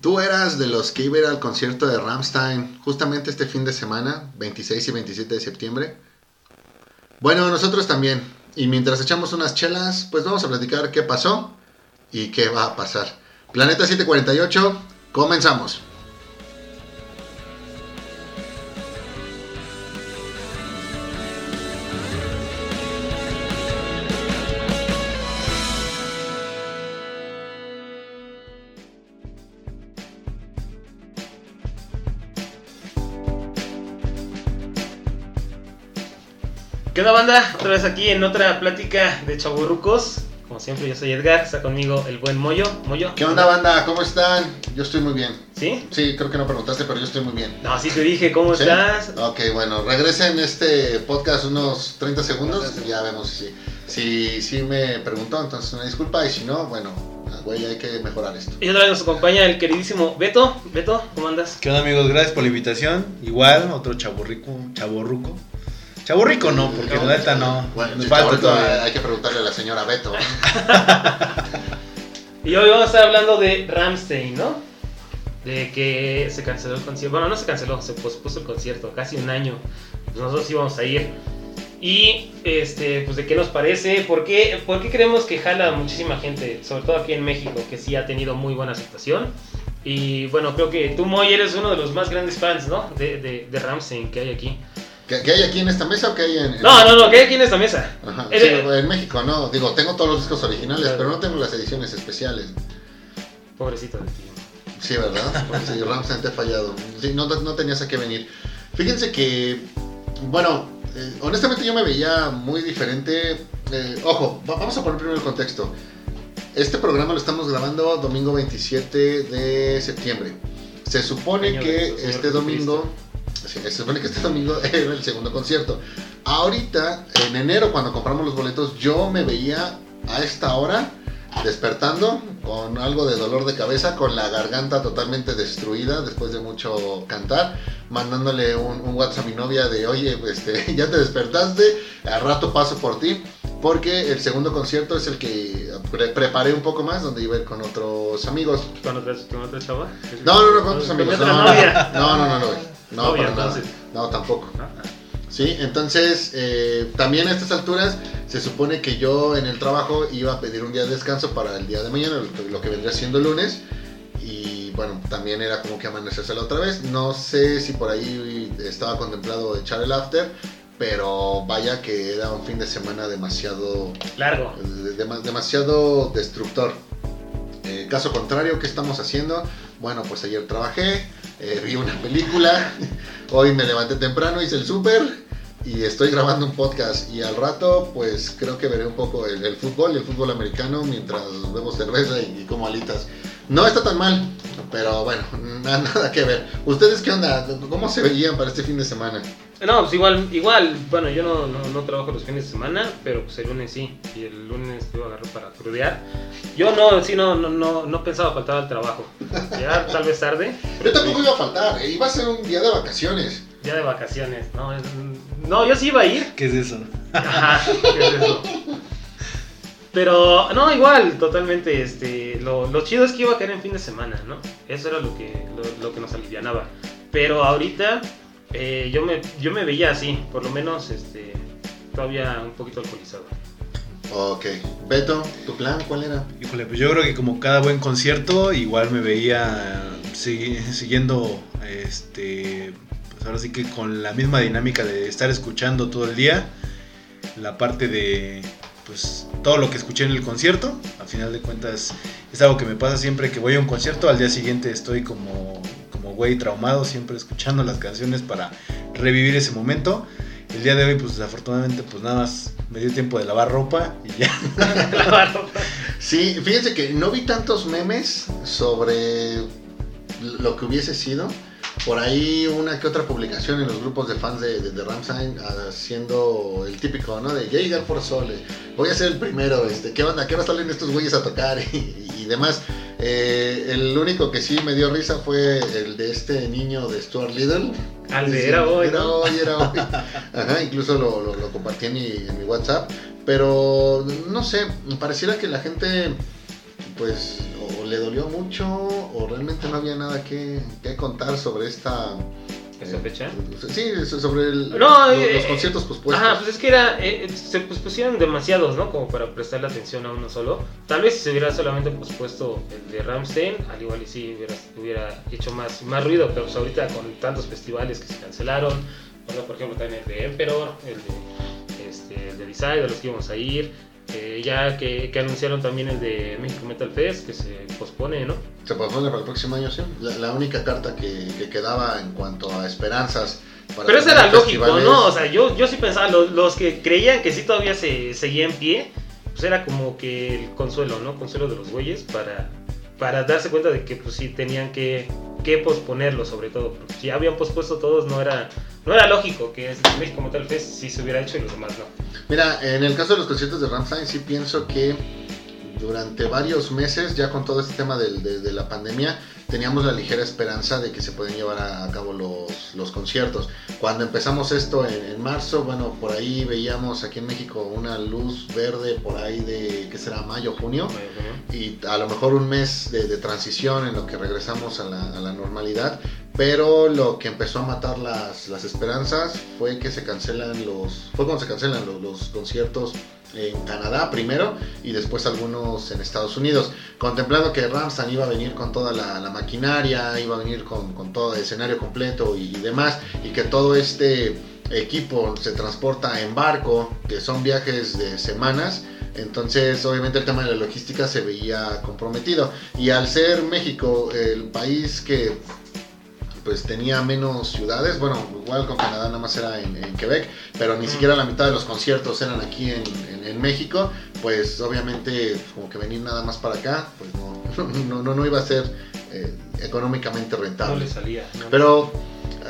Tú eras de los que iba a ir al concierto de Ramstein justamente este fin de semana, 26 y 27 de septiembre. Bueno, nosotros también. Y mientras echamos unas chelas, pues vamos a platicar qué pasó y qué va a pasar. Planeta 748, comenzamos. Onda banda? Otra vez aquí en otra plática de chaburrucos. Como siempre, yo soy Edgar, está conmigo el buen Moyo. Moyo. ¿Qué onda banda? ¿Cómo están? Yo estoy muy bien. ¿Sí? Sí, creo que no preguntaste, pero yo estoy muy bien. No, sí te dije, ¿cómo ¿Sí? estás? Ok, bueno, regresen este podcast unos 30 segundos y ya vemos si, si, si me preguntó, entonces una disculpa y si no, bueno, güey, hay que mejorar esto. Y otra vez nos acompaña el queridísimo Beto. Beto, ¿cómo andas? ¿Qué onda amigos? Gracias por la invitación. Igual, otro chaborrico, chaborruco. Chaborrico no, porque No, la neta no. Bueno, Nos falta todavía. hay que preguntarle a la señora Beto. Y hoy vamos a estar hablando de Ramstein, ¿no? De que se canceló el concierto. Bueno, no se canceló, se pospuso el concierto, casi un año. Pues nosotros íbamos a ir. Y, este, pues, ¿de qué nos parece? ¿Por qué, ¿Por qué creemos que jala muchísima gente? Sobre todo aquí en México, que sí ha tenido muy buena aceptación. Y, bueno, creo que tú, Moy, eres uno de los más grandes fans, ¿no? De, de, de Rammstein que hay aquí. ¿Qué, qué hay aquí en esta mesa o qué hay en.? en- No, no, no, que hay aquí en esta mesa. Ajá, Eres- sí, en México no, digo, tengo todos los discos originales, Claro. pero no tengo las ediciones especiales. Pobrecito de ti. Sí, ¿verdad? Porque sí, Ramstein te ha fallado. Sí, no, no tenías a qué venir. Fíjense que, bueno, eh, honestamente yo me veía muy diferente. Eh, ojo, va- vamos a poner primero el contexto. Este programa lo estamos grabando domingo 27 de septiembre. Se supone que este domingo, se supone que este domingo era el segundo concierto. Ahorita, en enero, cuando compramos los boletos, yo me veía a esta hora despertando con algo de dolor de cabeza, con la garganta totalmente destruida después de mucho cantar, mandándole un, un WhatsApp a mi novia de, oye, este, ya te despertaste, al rato paso por ti, porque el segundo concierto es el que pre- preparé un poco más, donde iba a ir con otros amigos. ¿Con otra, con otra chava? No, no, no, con otros amigos. no, no, no, no, Novia, para nada. No, tampoco. Ah, Sí, entonces eh, también a estas alturas se supone que yo en el trabajo iba a pedir un día de descanso para el día de mañana, lo que, lo que vendría siendo el lunes. Y bueno, también era como que amanecérsela otra vez. No sé si por ahí estaba contemplado echar el after, pero vaya que era un fin de semana demasiado, Largo. de- de- demasiado destructor. Eh, caso contrario, ¿qué estamos haciendo? Bueno, pues ayer trabajé, eh, vi una película, hoy me levanté temprano, hice el súper y estoy grabando un podcast. Y al rato, pues creo que veré un poco el, el fútbol el fútbol americano mientras bebo cerveza y, y como alitas. No está tan mal, pero bueno, nada, nada que ver. ¿Ustedes qué onda? ¿Cómo se veían para este fin de semana? No, pues igual, igual, bueno, yo no, no, no trabajo los fines de semana, pero pues el lunes sí, y el lunes te iba a agarrar para crudear. Yo no, sí, no, no, no, no pensaba faltar al trabajo. Llegar tal vez tarde, Yo pero tampoco sí, iba a faltar, eh, iba a ser un día de vacaciones. día de vacaciones, no, es- no, yo sí iba a ir, ¿Qué es eso? Ajá, ¿qué es eso? Pero, no, igual, totalmente, este, lo, lo chido es que iba a caer en fin de semana, ¿no? Eso era lo que, lo, lo que nos alivianaba. Pero ahorita, eh, yo, me, yo me veía así, por lo menos, este, todavía un poquito alcoholizado. Ok. Beto, ¿tu plan cuál era? Híjole, pues yo creo que como cada buen concierto, igual me veía segui- siguiendo, este, pues ahora sí que con la misma dinámica de estar escuchando todo el día, la parte de, pues todo lo que escuché en el concierto, a final de cuentas es algo que me pasa siempre que voy a un concierto, al día siguiente estoy como, como güey traumado, siempre escuchando las canciones para revivir ese momento. El día de hoy, pues desafortunadamente, pues nada más me dio tiempo de lavar ropa y ya. Lavar ropa. Sí, fíjense que no vi tantos memes sobre lo que hubiese sido. Por ahí una que otra publicación en los grupos de fans de, de, de Ramstein haciendo el típico, ¿no? De Jaeger por Sole. Voy a ser el primero, este, ¿qué onda? ¿Qué hora salen estos güeyes a tocar? Y, y demás. Eh, el único que sí me dio risa fue el de este niño de Stuart Little. Al de era hoy, Era ¿no? hoy, era hoy. Ajá, incluso lo, lo- lo compartí en mi, en mi WhatsApp. Pero no sé, pareciera que la gente, pues, le dolió mucho o realmente no había nada que, que contar sobre esta... ¿Esa eh, fecha? Sí, sobre el- No, los, eh, los eh, conciertos pospuestos. Ajá, pues es que era, eh, se pues, pusieron demasiados, ¿no? Como para prestarle atención a uno solo. Tal vez si se hubiera solamente pospuesto el de Ramstein, al igual y sí hubiera, hubiera hecho más, más ruido, pero pues ahorita con tantos festivales que se cancelaron, bueno, por ejemplo también el de Emperor, el de, este, el de Decide, a los que íbamos a ir, eh, ya que, que anunciaron también el de México Metal Fest, que se pospone, ¿no? Se pospone para el próximo año, sí. La, la única carta que, que quedaba en cuanto a esperanzas. Para Pero eso era lógico, ¿no? O sea, yo, yo sí pensaba, los, los que creían que sí todavía se seguía en pie, pues era como que el consuelo, ¿no? Consuelo de los güeyes para, para darse cuenta de que pues sí tenían que, que posponerlo sobre todo. Porque si habían pospuesto todos no era, no era lógico que es México Metal Fest sí se hubiera hecho y los demás no. Mira, en el caso de los conciertos de Rammstein, sí pienso que durante varios meses, ya con todo este tema de, de la pandemia, teníamos la ligera esperanza de que se pueden llevar a, a cabo los, los conciertos. Cuando empezamos esto en, en marzo, bueno, por ahí veíamos aquí en México una luz verde por ahí de, ¿qué será? Mayo, junio. y a lo mejor un mes de, de transición en lo que regresamos a la, a la normalidad, pero lo que empezó a matar las, las esperanzas fue que se cancelan los, fue cuando se cancelan los, los conciertos en Canadá primero y después algunos en Estados Unidos, contemplando que Ramstein iba a venir con toda la, la maquinaria, iba a venir con, con todo el escenario completo y, y demás, y que todo este equipo se transporta en barco, que son viajes de semanas, entonces, obviamente el tema de la logística se veía comprometido. Y al ser México el país que pues tenía menos ciudades, bueno, igual con Canadá nada más era en, en Quebec, pero ni siquiera la mitad de los conciertos eran aquí en, en- en México, pues obviamente como que venir nada más para acá, pues no, no, no, no iba a ser eh, económicamente No rentable. le salía. ¿no? Pero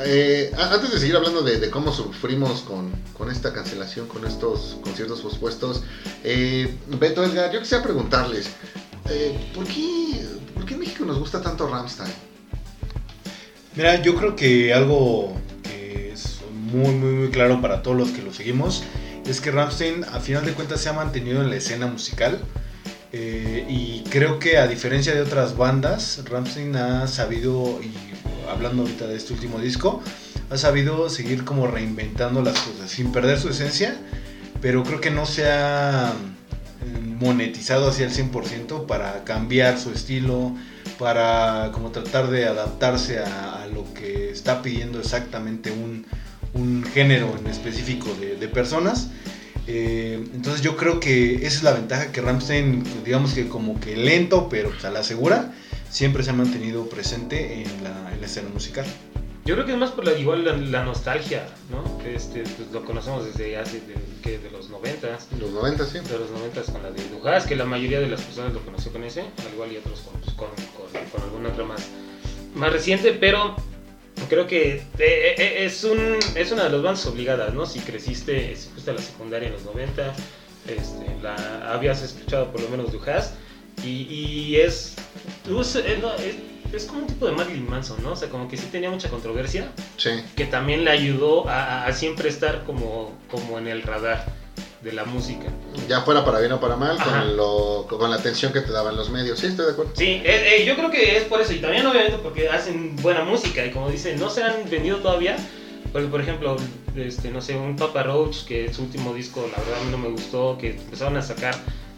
eh, antes de seguir hablando de, de cómo sufrimos con, con esta cancelación, con estos conciertos pospuestos, eh, Beto Edgar, yo quisiera preguntarles, eh, ¿por, qué, ¿por qué en México nos gusta tanto Ramstein? Mira, yo creo que algo que es muy, muy, muy claro para todos los que lo seguimos es que Rammstein a final de cuentas se ha mantenido en la escena musical eh, y creo que a diferencia de otras bandas, Rammstein ha sabido, y hablando ahorita de este último disco, ha sabido seguir como reinventando las cosas sin perder su esencia, pero creo que no se ha eh, monetizado hacia el 100% para cambiar su estilo, para como tratar de adaptarse a, a lo que está pidiendo exactamente un, un género en específico de, de personas. Eh, entonces yo creo que esa es la ventaja que Ramstein, digamos que como que lento, pero pues, a la segura, siempre se ha mantenido presente en la, en la escena musical. Yo creo que es más por la, igual la, la nostalgia, ¿no? Que este, pues, lo conocemos desde hace, de, que de los 90 Los 90, sí. de los 90 con la de Dujas, que la mayoría de las personas lo conoció con ese, al igual y otros con, con, con, con alguna otra más, más reciente, pero creo que eh, eh, es, un, es una de las bandas obligadas, ¿no? Si creciste, si fuiste a la secundaria en los 90, este, la, habías escuchado por lo menos Dujas, y, y es, es, es, no, es- es como un tipo de Marilyn Manson, ¿no? O sea, como que sí tenía mucha controversia, Sí. que también le ayudó a, a siempre estar como, como en el radar de la música. Ya fuera para bien o para mal, con, lo, con la atención que te daban los medios. Sí, estoy de acuerdo. Sí, eh, eh, yo creo que es por eso, y también obviamente porque hacen buena música, y como dicen, no se han vendido todavía, porque por ejemplo, este, no sé, un Papa Roach, que su último disco, la verdad a mí no me gustó, que empezaron a sacar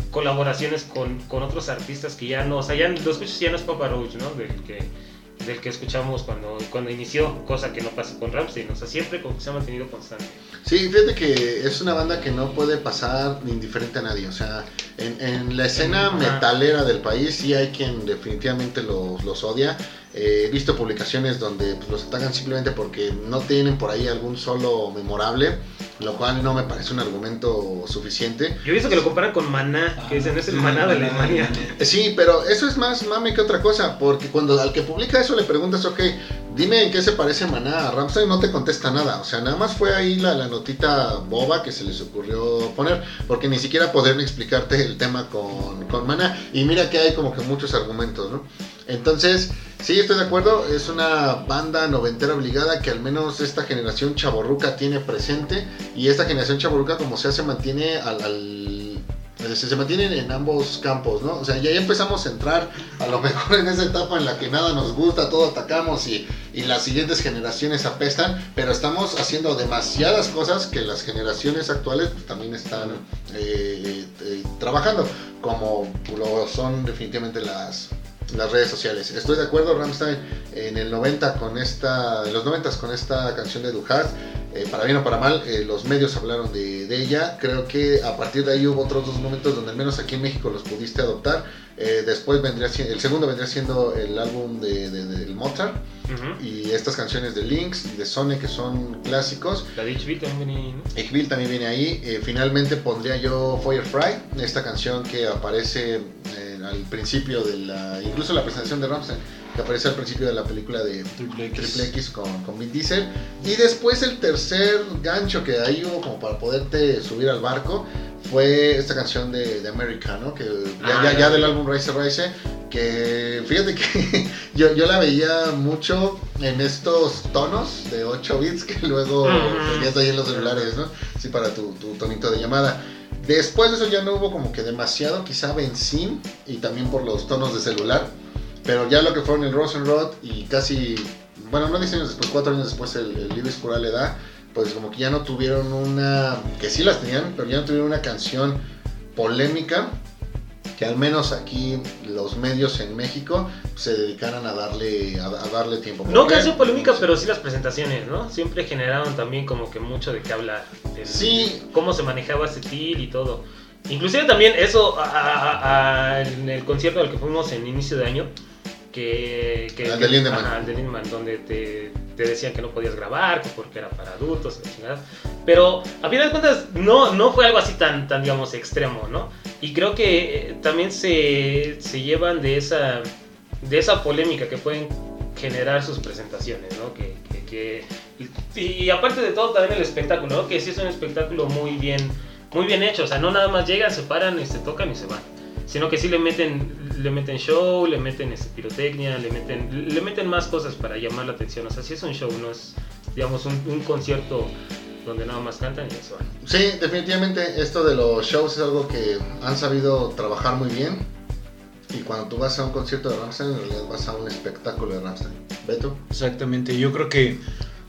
colaboraciones con, con otros artistas que ya no, o sea, ya lo escuchas ya no es Papa Roach, ¿no? Del que, del que escuchamos cuando, cuando inició, cosa que no pasa con Ramstein, o sea, siempre como que se ha mantenido constante. Sí, fíjate que es una banda que no puede pasar indiferente a nadie. O sea, en, en la escena metalera del país sí hay quien definitivamente los, los odia. Eh, he visto publicaciones donde pues, los atacan simplemente porque no tienen por ahí algún solo memorable, lo cual no me parece un argumento suficiente. Yo he visto que lo comparan con Maná, que dicen es el Sí, Maná de. Alemania. Eh, Sí, pero eso es más mame que otra cosa, porque cuando al que publica eso le preguntas, ok, dime en qué se parece Maná a Ramstein, no te contesta nada. O sea, nada más fue ahí la, la notita boba que se les ocurrió poner, porque ni siquiera podrían explicarte el tema con, con Maná. Y mira que hay como que muchos argumentos, ¿no? Entonces, sí, estoy de acuerdo, es una banda noventera obligada que al menos esta generación chaborruca tiene presente, y esta generación chaborruca como sea se mantiene al- al se mantienen en ambos campos, ¿no? O sea, ya empezamos a entrar a lo mejor en esa etapa en la que nada nos gusta, todo atacamos y, las siguientes generaciones apestan, pero estamos haciendo demasiadas cosas que las generaciones actuales también están eh, eh, trabajando, como lo son definitivamente las, las redes sociales. Estoy de acuerdo, Ramstein, en el 90 con esta, en los 90 con esta canción de Duhart, eh, para bien o para mal, eh, los medios hablaron de, de, ella. Creo que a partir de ahí hubo otros dos momentos donde al menos aquí en México los pudiste adoptar. Eh, después vendría el segundo vendría siendo el álbum de, de, de Mozart uh -huh. y estas canciones de Lynx y de Sony que son clásicos. La de Ichville también viene ahí. ¿no? Ichville también viene ahí. Eh, finalmente pondría yo Firefly, esta canción que aparece al principio de la, incluso la presentación de Ramstein que aparece al principio de la película de Triple X, Triple X con, con, Vin Diesel. Y después el tercer gancho que ahí hubo como para poderte subir al barco fue esta canción de, de America, ¿no? Que ya, ah, ya, ya, del álbum Rise Rise, que fíjate que yo, yo, la veía mucho en estos tonos de 8 bits que luego tenías ahí en los celulares, ¿no? Sí, para tu, tu tonito de llamada. Después de eso ya no hubo como que demasiado, quizá Benzín y también por los tonos de celular. Pero ya lo que fueron el Rosenrod y casi, bueno, no 10 años después, 4 años después el, el Libes Cural le da, pues como que ya no tuvieron una, que sí las tenían, pero ya no tuvieron una canción polémica que al menos aquí los medios en México se dedicaran a darle a, a darle tiempo. No canción polémica, pero sí las presentaciones, ¿no? Siempre generaron también como que mucho de qué hablar. El, sí. Cómo se manejaba ese til y todo. Inclusive también eso a, a, en el concierto al que fuimos en inicio de año, que, que, el de Lindemann. Ajá, el de Lindemann, donde te, te, decían que no podías grabar, que porque era para adultos, pero a final de cuentas no, no fue algo así tan, tan, digamos, extremo, ¿no? Y creo que también se, se llevan de esa, de esa polémica que pueden generar sus presentaciones, ¿no? Que, que, y, aparte de todo también el espectáculo, ¿no? Que sí es un espectáculo muy bien, muy bien hecho, o sea, no nada más llegan, se paran se tocan y se van sino que sí le meten le meten show, le meten este, pirotecnia, le meten le meten más cosas para llamar la atención, o sea, sí es un show, no es digamos un, un concierto donde nada más cantan y eso van. Sí, definitivamente esto de los shows es algo que han sabido trabajar muy bien. Y cuando tú vas a un concierto de Rammstein, en realidad vas a un espectáculo de Rammstein. ¿Beto? Exactamente, yo creo que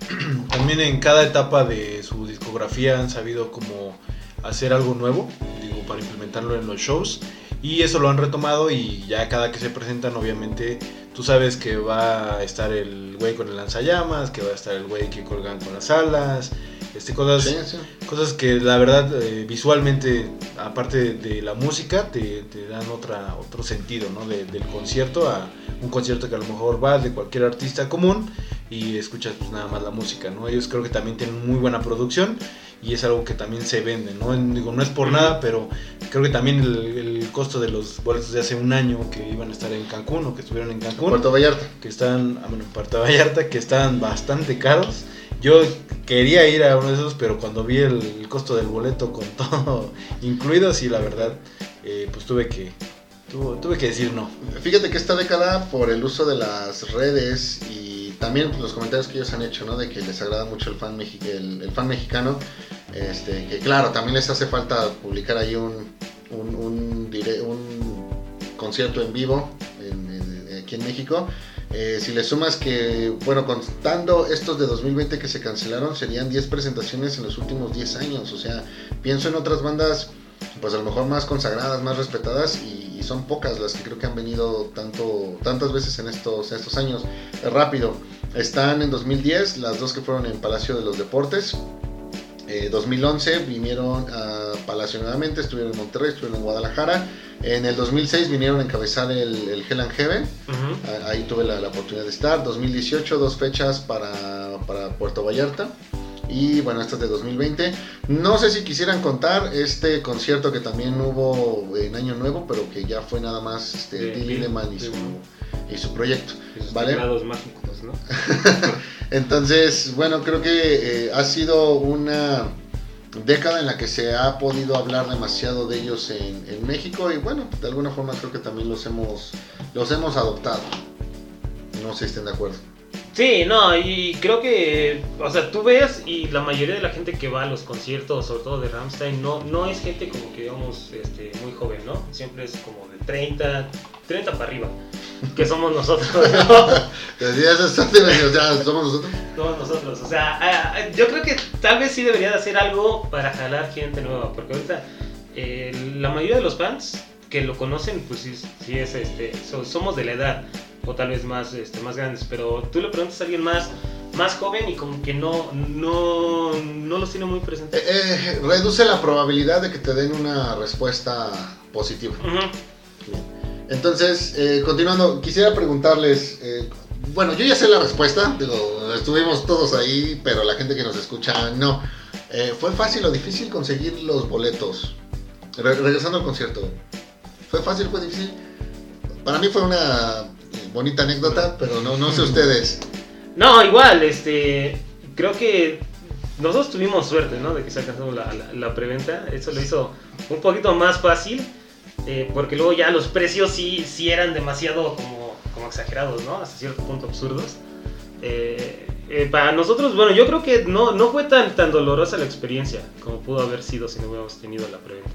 también en cada etapa de su discografía han sabido como hacer algo nuevo, digo, para implementarlo en los shows. Y eso lo han retomado y ya cada que se presentan, obviamente, tú sabes que va a estar el güey con el lanzallamas, que va a estar el güey que colgan con las alas, este, cosas, Sí, sí. cosas que la verdad eh, visualmente, aparte de la música, te, te dan otra, otro sentido ¿no? de, del concierto a un concierto que a lo mejor va de cualquier artista común y escuchas pues, nada más la música. ¿no? Ellos creo que también tienen muy buena producción y es algo que también se vende, ¿no? Digo, no es por nada, pero creo que también el, el, costo de los boletos de hace un año que iban a estar en Cancún o que estuvieron en Cancún, Puerto Vallarta, que están, ah, bueno, en Puerto Vallarta, que están bastante caros. Yo quería ir a uno de esos, pero cuando vi el, costo del boleto con todo incluido, sí, la verdad, eh, pues tuve que, tuve, tuve que decir no. Fíjate que esta década, por el uso de las redes y también los comentarios que ellos han hecho, ¿no? De que les agrada mucho el fan, mexi el, fan mexicano. Este, que claro, también les hace falta publicar ahí un, un, un, un concierto en vivo en, aquí en México. Eh, si le sumas que, bueno, contando estos de 2020 que se cancelaron, serían 10 presentaciones en los últimos 10 años. O sea, pienso en otras bandas, pues a lo mejor más consagradas, más respetadas, y, y son pocas las que creo que han venido tanto, tantas veces en estos, estos años. Rápido, están en 2010, las dos que fueron en Palacio de los Deportes. Eh, 2011 vinieron a Palacio nuevamente, estuvieron en Monterrey, estuvieron en Guadalajara. En el 2006 vinieron a encabezar el, el Hell and Heaven. Uh -huh. Ahí tuve la, la, oportunidad de estar. 2018, dos fechas para, para Puerto Vallarta. Y bueno, esta es de 2020. No sé si quisieran contar este concierto que también hubo en Año Nuevo, pero que ya fue nada más este, Bill y su, y su proyecto. Esos ¿vale? mágicos, ¿no? Entonces, bueno, creo que eh, ha sido una década en la que se ha podido hablar demasiado de ellos en, en, México y bueno, de alguna forma creo que también los hemos, los hemos adoptado. No sé si estén de acuerdo. Sí, no, y creo que, o sea, tú ves y la mayoría de la gente que va a los conciertos, sobre todo de Rammstein, no, no es gente como que digamos este, muy joven, ¿no? Siempre es como de 30, 30 para arriba, que somos nosotros, ¿no? O sea, somos nosotros. Somos nosotros, o sea, ah, yo creo que tal vez sí debería de hacer algo para jalar gente nueva, porque ahorita eh, la mayoría de los fans que lo conocen, pues sí, sí es, este, so- somos de la edad, o tal vez más, este, más grandes, pero tú le preguntas a alguien más, más joven y como que no, no, no los tiene muy Eh, presentes. eh, reduce la probabilidad de que te den una respuesta positiva. Entonces, eh, continuando, quisiera preguntarles, eh, bueno, yo ya sé la respuesta, digo, estuvimos todos ahí, pero la gente que nos escucha no. Eh, ¿Fue fácil o difícil conseguir los boletos? Re- regresando al concierto, ¿fue fácil fue difícil? Para mí fue una bonita anécdota, pero no, no sé ustedes. No, igual, este, creo que nosotros tuvimos suerte, ¿no? De que se alcanzó la, la, la preventa, eso lo hizo un poquito más fácil, eh, porque luego ya los precios sí, sí eran demasiado como, como exagerados, ¿no? Hasta cierto punto absurdos. Eh, eh, para nosotros, bueno, yo creo que no, no fue tan, tan dolorosa la experiencia como pudo haber sido si no hubiéramos tenido la preventa.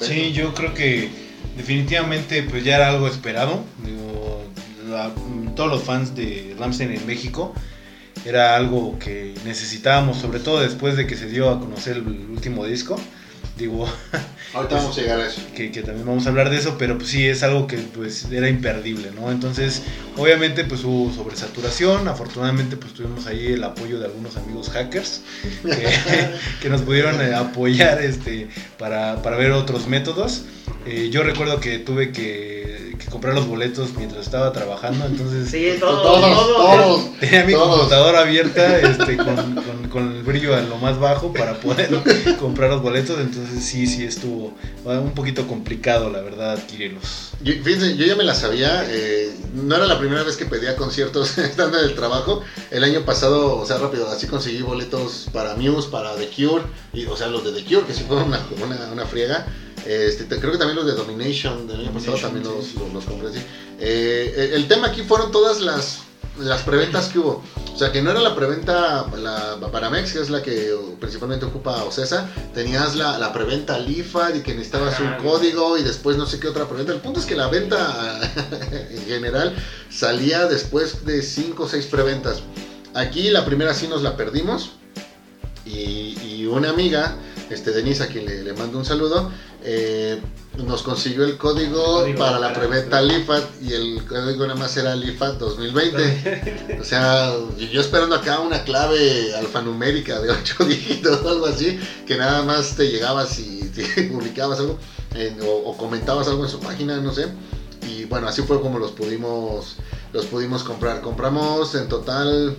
Sí, yo creo que definitivamente pues ya era algo esperado. Digo, la- todos los fans de Ramstein en México era algo que necesitábamos, sobre todo después de que se dio a conocer el último disco. Digo, Ahorita vamos a llegar a eso. que, que también vamos a hablar de eso, pero pues sí es algo que pues era imperdible, ¿no? Entonces, obviamente pues hubo sobresaturación, afortunadamente pues tuvimos ahí el apoyo de algunos amigos hackers que, que nos pudieron eh, apoyar este, para, para ver otros métodos. Eh, yo recuerdo que tuve que, que comprar los boletos mientras estaba trabajando, entonces Sí, todo, Todos, todo. todos. tenía mi Todos. computadora abierta este, con, con- con el brillo a lo más bajo para poder comprar los boletos, entonces sí, sí estuvo ah, un poquito complicado, la verdad, adquirirlos. Yo, fíjense, yo ya me la sabía, eh, no era la primera vez que pedía conciertos estando en el trabajo. El año pasado, o sea, rápido, así conseguí boletos para Muse, para The Cure, y, o sea, los de The Cure, que sí fueron una, una, una friega. Este, te- creo que también los de Domination del año pasado también los, los, los compré, sí. Eh, el- tema aquí fueron todas las, las preventas que hubo. O sea, que no era la preventa la Baramex, que es la que principalmente ocupa Ocesa. Tenías la, la preventa Lifad y que necesitabas un Ajá. código y después no sé qué otra preventa. El punto es que la venta en general salía después de 5 o 6 preventas. Aquí la primera sí nos la perdimos. Y, y una amiga, este Denise, a quien le, le mando un saludo, eh, nos consiguió el código, Código para la preventa LIFAT y el código nada más era LIFAT 2020. O sea, yo esperando acá una clave alfanumérica de 8 dígitos o algo así, que nada más te llegabas y te publicabas algo o, o comentabas algo en su página, no sé. Y bueno, así fue como los pudimos los pudimos comprar. Compramos en total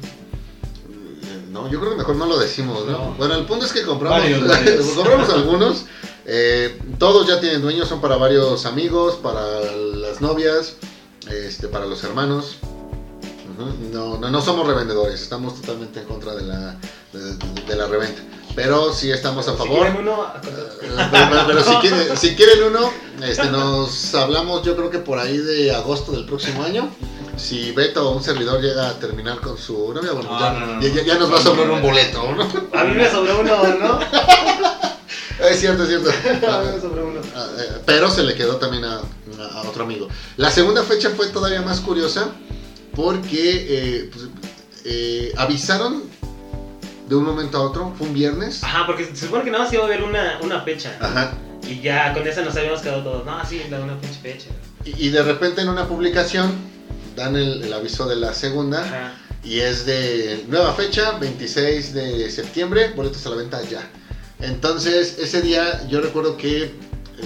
eh, no, yo creo que mejor no lo decimos, ¿no? No. Bueno, el punto es que compramos compramos algunos. Eh, todos ya tienen dueños, son para varios amigos, para las novias, este, para los hermanos. No, no, no somos revendedores, estamos totalmente en contra de la, de, de la reventa. Pero sí estamos a Si favor. quieren uno, a- Eh, Pero, pero- pero si, quieren, si quieren uno, este, nos hablamos yo creo que por ahí de agosto del próximo año. Si Beto o un servidor llega a terminar con su novia, bueno, No, ya, no, no, ya- ya- ya nos va a sobrar un boleto, ¿no? a mí me sobró uno, ¿no? Es cierto, es cierto. Ah, eh, Pero se le quedó también a, a otro amigo. La segunda fecha fue todavía más curiosa porque eh, pues, eh, avisaron de un momento a otro, fue un viernes. Ajá, porque se supone que nada más iba a haber una, una fecha. Ajá. Y ya con esa nos habíamos quedado todos. No, sí, la una pinche fecha. Y, y de repente en una publicación dan el, el aviso de la segunda Ajá. y es de nueva fecha, 26 de septiembre, boletos a la venta ya. Entonces ese día yo recuerdo que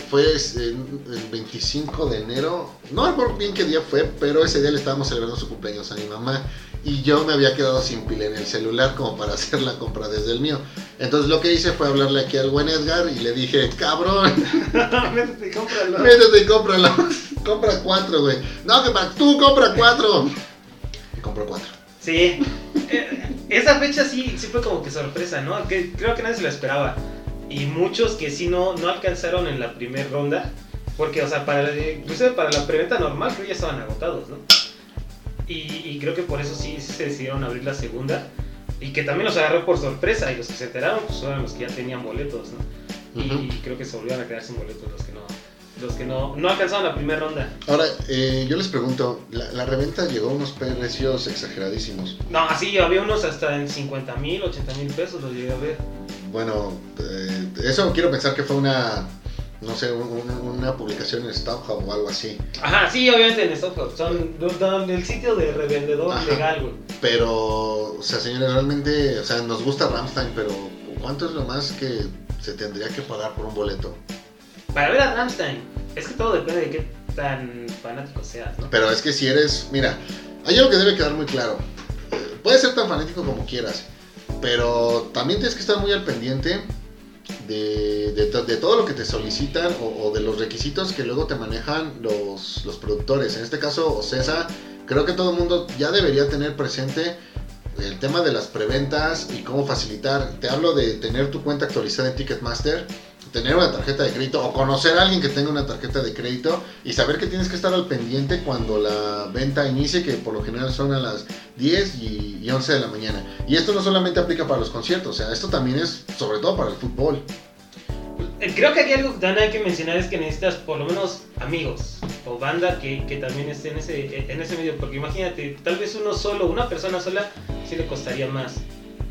fue el 25 de enero, no recuerdo bien qué día fue, pero ese día le estábamos celebrando su cumpleaños a mi mamá y yo me había quedado sin pila en el celular como para hacer la compra desde el mío. Entonces lo que hice fue hablarle aquí al buen Edgar y le dije, cabrón, Métete y cómpralo. Métete y cómpralo. Compra cuatro, güey. No, que para tú compra cuatro. Y compro cuatro. Sí. Eh, Esa fecha sí, sí fue como que sorpresa, ¿no? Que creo que nadie se lo esperaba. Y muchos que sí no, no alcanzaron en la primera ronda. Porque, o sea, para, inclusive para la preventa normal creo que ya estaban agotados, ¿no? Y, y creo que por eso sí, sí se decidieron abrir la segunda. Y que también los agarró por sorpresa. Y los que se enteraron, pues eran los que ya tenían boletos, ¿no? Y, y creo que se volvieron a quedar sin boletos los que no, los que no, no alcanzaron la primera ronda. Ahora, eh, yo les pregunto, la, la reventa llegó a unos precios exageradísimos. No, así había unos hasta en 50 mil, 80 mil pesos, los llegué a ver. Bueno, eh, eso quiero pensar que fue una, no sé, un- un- una publicación en StubHub o algo así. Ajá, sí, obviamente en StubHub. Son son el sitio de revendedor Ajá. legal, güey. Pero, o sea, señores, realmente, o sea, nos gusta Ramstein, pero ¿cuánto es lo más que se tendría que pagar por un boleto? Para ver a Rammstein, es que todo depende de qué tan fanático seas, ¿no? Pero es que si eres, mira, hay algo que debe quedar muy claro. Eh, Puedes ser tan fanático como quieras, pero también tienes que estar muy al pendiente de, de de todo lo que te solicitan o, o de los requisitos que luego te manejan los, los productores. En este caso, Ocesa, creo que todo el mundo ya debería tener presente el tema de las preventas y cómo facilitar. Te hablo de tener tu cuenta actualizada en Ticketmaster, tener una tarjeta de crédito o conocer a alguien que tenga una tarjeta de crédito y saber que tienes que estar al pendiente cuando la venta inicie, que por lo general son a las 10 y, y 11 de la mañana. Y esto no solamente aplica para los conciertos, o sea, esto también es sobre todo para el fútbol. Eh, Creo que aquí algo que también hay que mencionar es que necesitas por lo menos amigos o banda que, que también esté en ese, en ese medio. Porque imagínate, tal vez uno solo, una persona sola, sí le costaría más.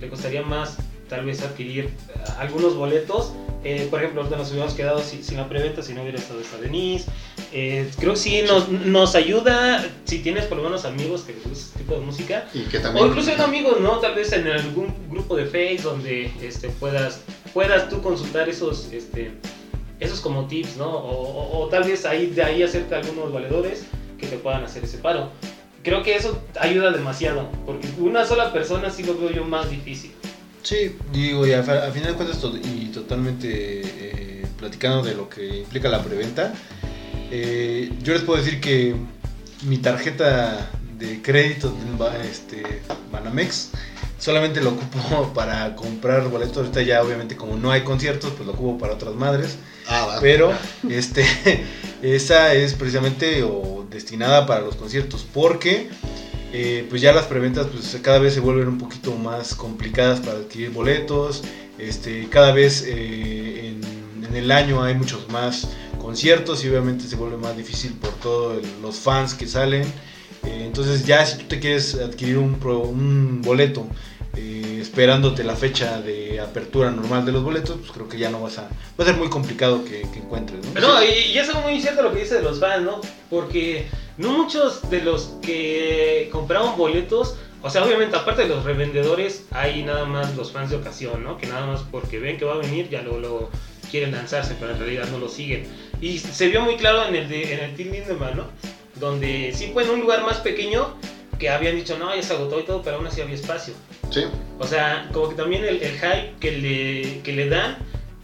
Le costaría más tal vez adquirir eh, algunos boletos. Eh, por ejemplo, ahorita nos hubiéramos quedado sin, sin la preventa si no hubiera estado esta Denise. Eh, creo que sí nos, nos ayuda si tienes por lo menos amigos que les gusta este tipo de música. Y que también... O incluso en amigos, ¿no? Tal vez en algún grupo de Face donde este, puedas, puedas tú consultar esos, este, esos como tips, ¿no? O, o- o tal vez ahí, de ahí acerca algunos valedores que te puedan hacer ese paro. Creo que eso ayuda demasiado, porque una sola persona sí lo veo yo más difícil. Sí, digo, y a, final de cuentas, to- y totalmente eh, platicando de lo que implica la preventa, eh, yo les puedo decir que mi tarjeta de crédito este, Banamex solamente lo ocupo para comprar boletos. Ahorita ya, obviamente, como no hay conciertos, pues lo ocupo para otras madres. Ah. Pero este, esa es precisamente o destinada para los conciertos porque eh, pues ya las preventas pues cada vez se vuelven un poquito más complicadas para adquirir boletos. Este, cada vez eh, en, el año hay muchos más conciertos y obviamente se vuelve más difícil por todos los fans que salen. Eh, entonces ya si tú te quieres adquirir un boleto eh, esperándote la fecha de apertura normal de los boletos, pues creo que ya no vas a... Va a ser muy complicado que, que encuentres, ¿no? No, y, y eso es muy cierto lo que dice de los fans, ¿no? Porque no muchos de los que compraban boletos, o sea, obviamente aparte de los revendedores, hay nada más los fans de ocasión, ¿no? Que nada más porque ven que va a venir ya luego, luego quieren lanzarse, pero en realidad no lo siguen. Y se vio muy claro en el, de, en el Team Lindemann, ¿no? Donde sí fue en un lugar más pequeño que habían dicho, no, ya se agotó y todo, pero aún así había espacio. Sí, O sea, como que también el, el hype que le, que le dan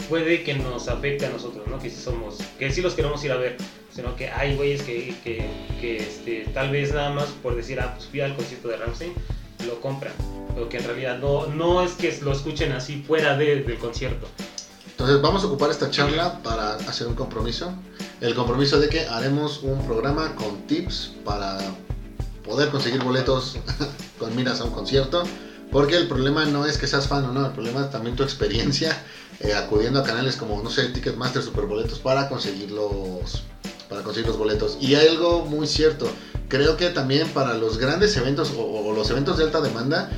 puede que nos afecte a nosotros, ¿no? Que sí somos, que sí los queremos ir a ver, sino que hay güeyes que, que, que, este, tal vez nada más por decir, ah, pues fui al concierto de Ramstein, lo compran, pero que en realidad no, no es que lo escuchen así fuera de- del concierto. entonces vamos a ocupar esta charla para hacer un compromiso. El compromiso de que haremos un programa con tips para poder conseguir boletos con miras a un concierto. Porque el problema no es que seas fan o no, el problema es también tu experiencia eh, acudiendo a canales como, no sé, Ticketmaster, Superboletos para conseguir los, para conseguir los boletos. Y hay algo muy cierto, creo que también para los grandes eventos o, los eventos de alta demanda,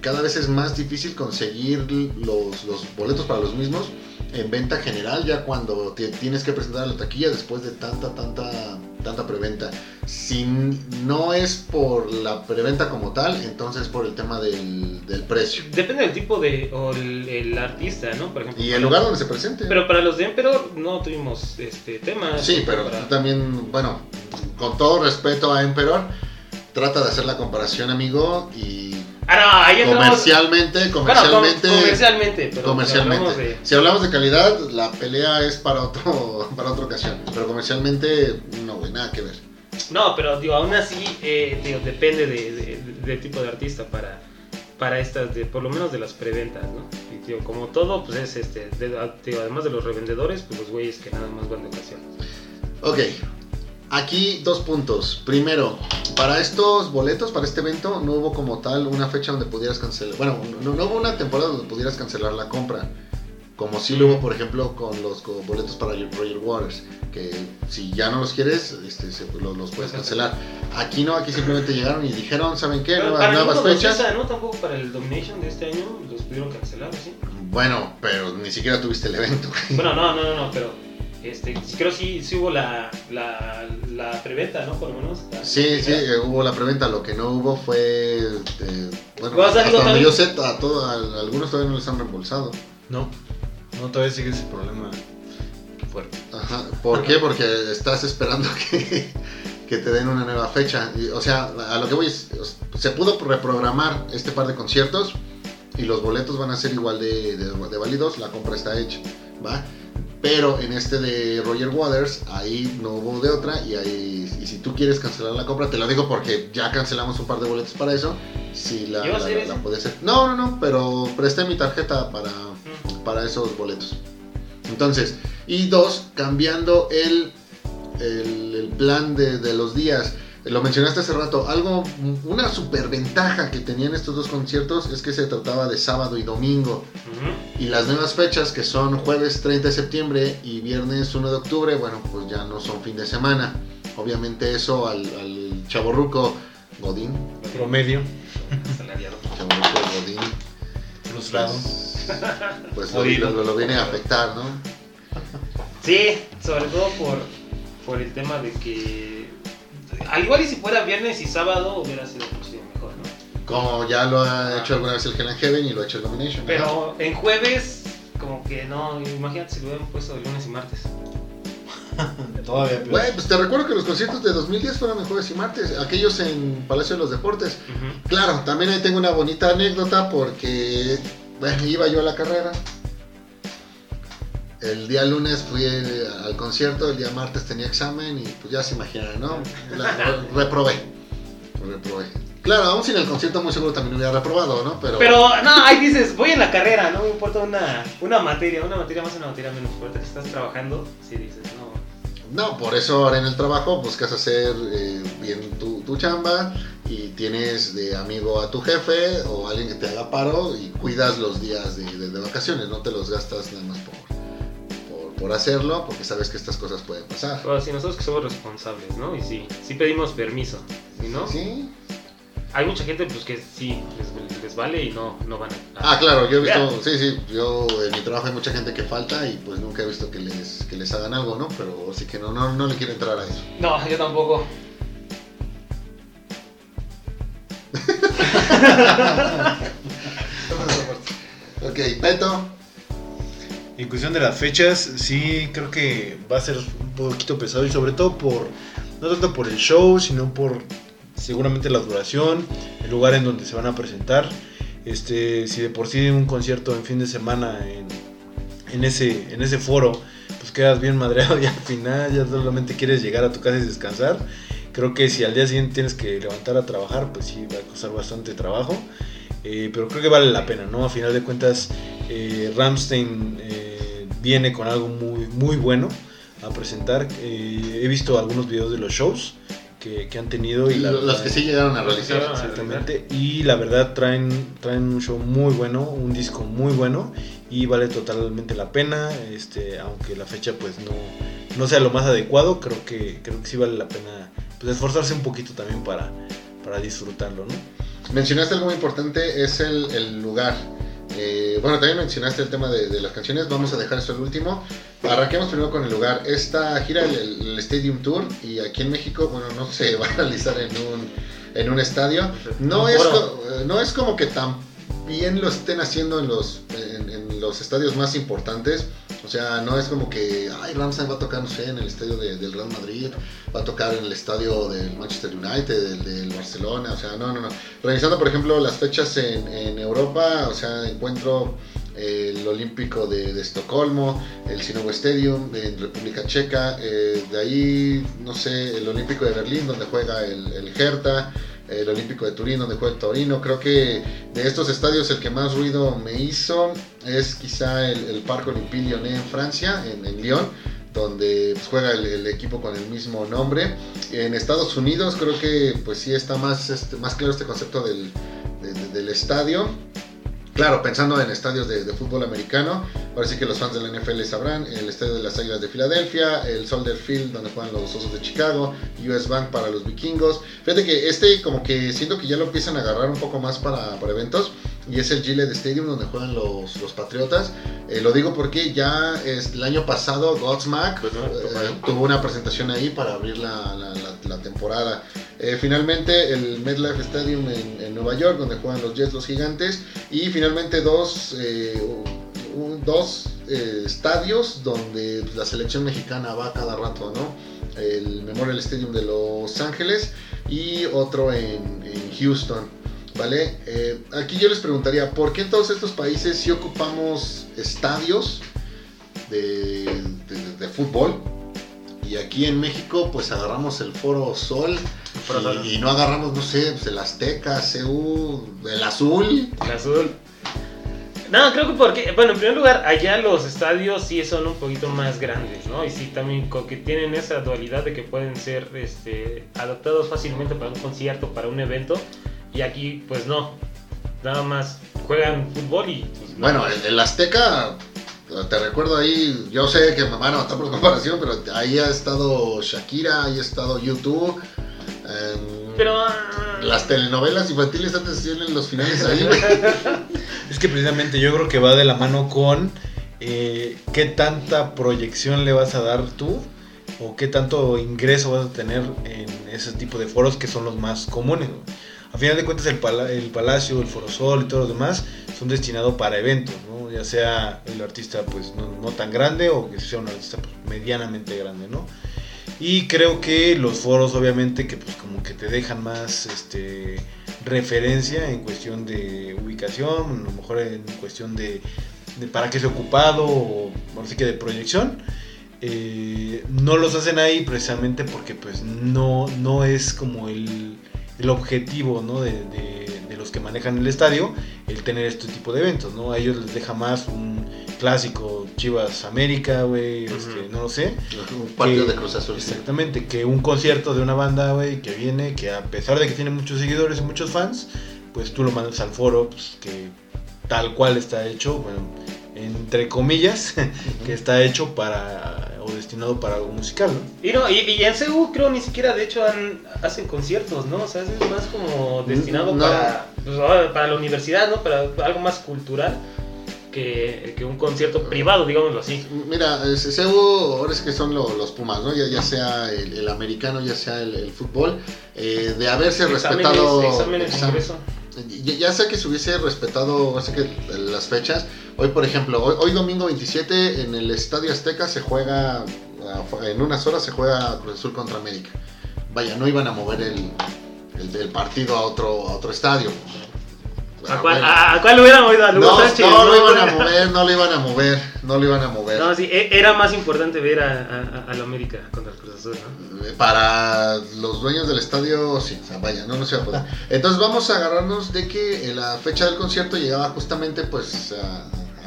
cada vez es más difícil conseguir los, boletos para los mismos en venta general, ya cuando tienes que presentar a la taquilla después de tanta, tanta, tanta preventa. Si no es por la preventa como tal, entonces por el tema del, del precio. Depende del tipo de, o el, el artista, ¿no? Por ejemplo. Y el lugar donde se presente. Pero para los de Emperor no tuvimos este tema. Sí, pero para- también, bueno, con todo respeto a Emperor, trata de hacer la comparación, amigo, y Ah, no, entramos- comercialmente, Bueno, com- comercialmente, comercialmente, pero comercialmente. hablamos de- Si hablamos de calidad, la pelea es para otro, para otra ocasión, pero comercialmente, nada que ver. No, pero digo, aún así, eh, digo, depende de, de- de- del tipo de artista para, para estas, de, por lo menos de las preventas, ¿no? Y digo, como todo, pues es este, digo, además de los revendedores, pues los güeyes que nada más van de ocasión. Ok, Aquí dos puntos. Primero, para estos boletos, para este evento, no hubo como tal una fecha donde pudieras cancelar. Bueno, no, no hubo una temporada donde pudieras cancelar la compra. Como sí lo hubo, por ejemplo, con los co- boletos para Roger Waters. Que si ya no los quieres, este, se- los, los puedes cancelar. Aquí no, aquí simplemente llegaron y dijeron, ¿saben qué? Pero Nuevas, nuevas fechas. pesa, ¿no? Tampoco para el Domination de este año los pudieron cancelar, ¿o ¿sí? Bueno, pero ni siquiera tuviste el evento. güey. Bueno, no, no, no, no, pero este, creo sí, sí hubo la, la, la preventa, ¿no? Por lo menos. la- Sí, sí, eh, hubo la preventa. Lo que no hubo fue. eh, bueno, ¿Vas a hasta donde también? yo sé, a, todo, a algunos todavía no les han reembolsado. No, no, todavía sigue ese problema fuerte. Ajá. ¿Por qué? Porque estás esperando que, que te den una nueva fecha. O sea, a lo que voy es, se pudo reprogramar este par de conciertos y los boletos van a ser igual de, de- de válidos, la compra está hecha, ¿va? Pero en este de Roger Waters, ahí no hubo de otra y ahí, y si tú quieres cancelar la compra, te lo digo porque ya cancelamos un par de boletos para eso, si la, ¿Y va a la, puedes hacer. No, no, no, pero presté mi tarjeta para, para esos boletos. Entonces, y dos, cambiando el, el, el plan de, de los días. Lo mencionaste hace rato, algo, una superventaja que tenían estos dos conciertos es que se trataba de sábado y domingo. Y las nuevas fechas, que son jueves 30 de septiembre y viernes 1 de octubre, bueno, pues ya no son fin de semana. Obviamente eso al, al chaborruco Godín, Promedio, Asalariado. chaborruco Godín, frustrado. pues, pues lo- lo viene a afectar, ¿no? Sí, sobre todo por, por el tema de que. Al igual y si fuera viernes y sábado hubiera sido mejor, ¿no? Como ya lo ha hecho alguna vez el Hell and Heaven y lo ha hecho el Domination. ¿no? Pero en jueves, como que no, imagínate si lo hubieran puesto de lunes y martes. Todavía peor. Pues te recuerdo que los conciertos de 2010 fueron en jueves y martes, aquellos en Palacio de los Deportes. Claro, también ahí tengo una bonita anécdota porque bueno, iba yo a la carrera. El día lunes fui eh, al concierto, el día martes tenía examen y pues ya se imaginan, ¿no? La- reprobé. Reprobé. Claro, aún sin el concierto muy seguro también hubiera reprobado, ¿no? Pero, Pero no, ahí dices, voy en la carrera, no me importa una, una materia, una materia más, una materia menos. Ahorita que estás trabajando, sí dices, no. No, por eso ahora en el trabajo buscas hacer eh, bien tu, tu chamba y tienes de amigo a tu jefe o alguien que te haga paro y cuidas los días de, de- de vacaciones, no te los gastas nada más por, por, hacerlo porque sabes que estas cosas pueden pasar. Pero si nosotros que somos responsables, ¿no? Y sí, sí pedimos permiso, ¿y no? ¿Sí? Hay mucha gente pues que sí, les, les vale y no, no van a... Ah, claro, yo he visto, sí, sí, yo en mi trabajo hay mucha gente que falta y pues nunca he visto que les, que les hagan algo, ¿no? Pero sí que no, no, no le quiero entrar a eso. No, yo tampoco. Ok, Peto. En cuestión de las fechas, sí creo que va a ser un poquito pesado y sobre todo por, no tanto por el show, sino por seguramente la duración, el lugar en donde se van a presentar. Este, si de por sí un concierto en fin de semana en, en ese, en ese foro, pues quedas bien madreado y al final ya solamente quieres llegar a tu casa y descansar. Creo que si al día siguiente tienes que levantar a trabajar, pues sí va a costar bastante trabajo. Eh, pero creo que vale la pena, ¿no? A final de cuentas, eh, Ramstein eh, viene con algo muy, muy bueno a presentar. Eh, he visto algunos videos de los shows que, que han tenido y la Los que sí llegaron a realizar. llegaron a- Exactamente, y la verdad traen, traen un show muy bueno, un disco muy bueno y vale totalmente la pena, este, aunque la fecha pues no, no sea lo más adecuado, creo que, creo que sí vale la pena pues, esforzarse un poquito también para, para disfrutarlo, ¿no? Mencionaste algo muy importante, es el, el lugar. Eh, bueno, también mencionaste el tema de, de las canciones, vamos a dejar eso al último. Arranquemos primero con el lugar. Esta gira, el, el Stadium Tour, y aquí en México, bueno, no se va a realizar en un, en un estadio. No es, eh, no es como que tan bien lo estén haciendo en los, en, los estadios más importantes. O sea, no es como que, ay, Ramstein va a tocar, no sé, en el estadio de- del Real Madrid, va a tocar en el estadio del Manchester United, del, Barcelona, o sea, no, no, no. Revisando, por ejemplo, las fechas en, en Europa, o sea, encuentro el Olímpico de, de Estocolmo, el Sinovo Stadium en República Checa, eh, de ahí, no sé, el Olímpico de Berlín, donde juega el, el Hertha, el Olímpico de Turín, donde juega el Torino. Creo que de estos estadios el que más ruido me hizo es quizá el, el Parque Olympique Lyonnais en Francia, en, Lyon, donde pues, juega el, equipo con el mismo nombre. En Estados Unidos creo que pues sí está más, este, más claro este concepto del, de- de- del estadio. Claro, pensando en estadios de fútbol americano, parece que los fans de la NFL sabrán, el estadio de las Águilas de Filadelfia, el Soldier Field donde juegan los Osos de Chicago, US Bank para los vikingos. Fíjate que este como que siento que ya lo empiezan a agarrar un poco más para, para eventos y es el Gillette Stadium donde juegan los, los Patriotas. Eh, lo digo porque ya es, el año pasado Godsmack Pues, ¿no? eh, tuvo una presentación ahí para abrir la, la- la- la temporada. Eh, finalmente el MetLife Stadium en, en Nueva York donde juegan los Jets, los Gigantes y finalmente dos, un- dos eh, estadios donde la selección mexicana va cada rato, ¿no? El Memorial Stadium de Los Ángeles y otro en, en Houston. ¿Vale? Eh, aquí yo les preguntaría, ¿por qué en todos estos países sí ocupamos estadios de, de- de fútbol? Y aquí en México pues agarramos el Foro Sol Foro y, Sol. y no agarramos, no sé, pues, el Azteca, CU, el Azul. El azul. No, creo que porque, bueno, en primer lugar, allá los estadios sí son un poquito más grandes, ¿no? Y sí también como que tienen esa dualidad de que pueden ser este, adaptados fácilmente para un concierto, para un evento. Y aquí, pues no. Nada más juegan fútbol y. pues, Bueno, el, el Azteca, te recuerdo ahí, yo sé que me van a matar por comparación, pero ahí ha estado Shakira, ahí ha estado YouTube. em, Pero. ah, Las telenovelas infantiles antes hacían en los finales ahí. Es que precisamente yo creo que va de la mano con eh, qué tanta proyección le vas a dar tú o qué tanto ingreso vas a tener en ese tipo de foros que son los más comunes. A final de cuentas el, el Palacio, el Forosol y todos los demás son destinados para eventos, ¿no? ya sea el artista pues no, no tan grande o que sea un artista pues, medianamente grande, ¿no? Y creo que los foros obviamente que pues como que te dejan más este referencia en cuestión de ubicación, a lo mejor en cuestión de, para qué es ocupado o ahora sí que de proyección. eh, no los hacen ahí precisamente porque pues no, no es como el, el objetivo ¿no? de, de- de los que manejan el estadio el tener este tipo de eventos, ¿no? A ellos les deja más un clásico Chivas América, güey, este, Ujú. no lo sé. Un partido que- de Cruz Azul. Exactamente, que un concierto de una banda, güey, que viene, que a pesar de que tiene muchos seguidores y muchos fans, pues tú lo mandas al foro, pues que tal cual está hecho, bueno, entre comillas, que está hecho para o destinado para algo musical, ¿no? Y no, y, y en CU creo ni siquiera de hecho han- hacen conciertos, ¿no? O sea, es más como destinado No. para, pues, para la universidad, ¿no? Para algo más cultural que, que un concierto privado, digámoslo así. Mira, eh, CEU ahora es que son lo- los Pumas, ¿no? Ya, ya sea el, el americano, ya sea el, el fútbol, eh, de haberse Exámenes, respetado... exámenes. Ya, ya sea que se hubiese respetado así que las fechas. Hoy, por ejemplo, hoy, hoy domingo 27 en el Estadio Azteca se juega, en unas horas se juega Cruz Azul contra América. Vaya, no iban a mover el, el, el partido a otro, a otro estadio. ¿A cuál, Bueno. a, a cuál hubieran Lugo no, Sánchez? no lo iban a mover, no lo iban a mover, no lo iban a mover. No, sí, e- era más importante ver a, a, la América contra el Cruz Azul, ¿no? Eh, Para los dueños del estadio, sí, o sea, vaya, no, no se va a poder. Entonces vamos a agarrarnos de que eh, la fecha del concierto llegaba justamente pues a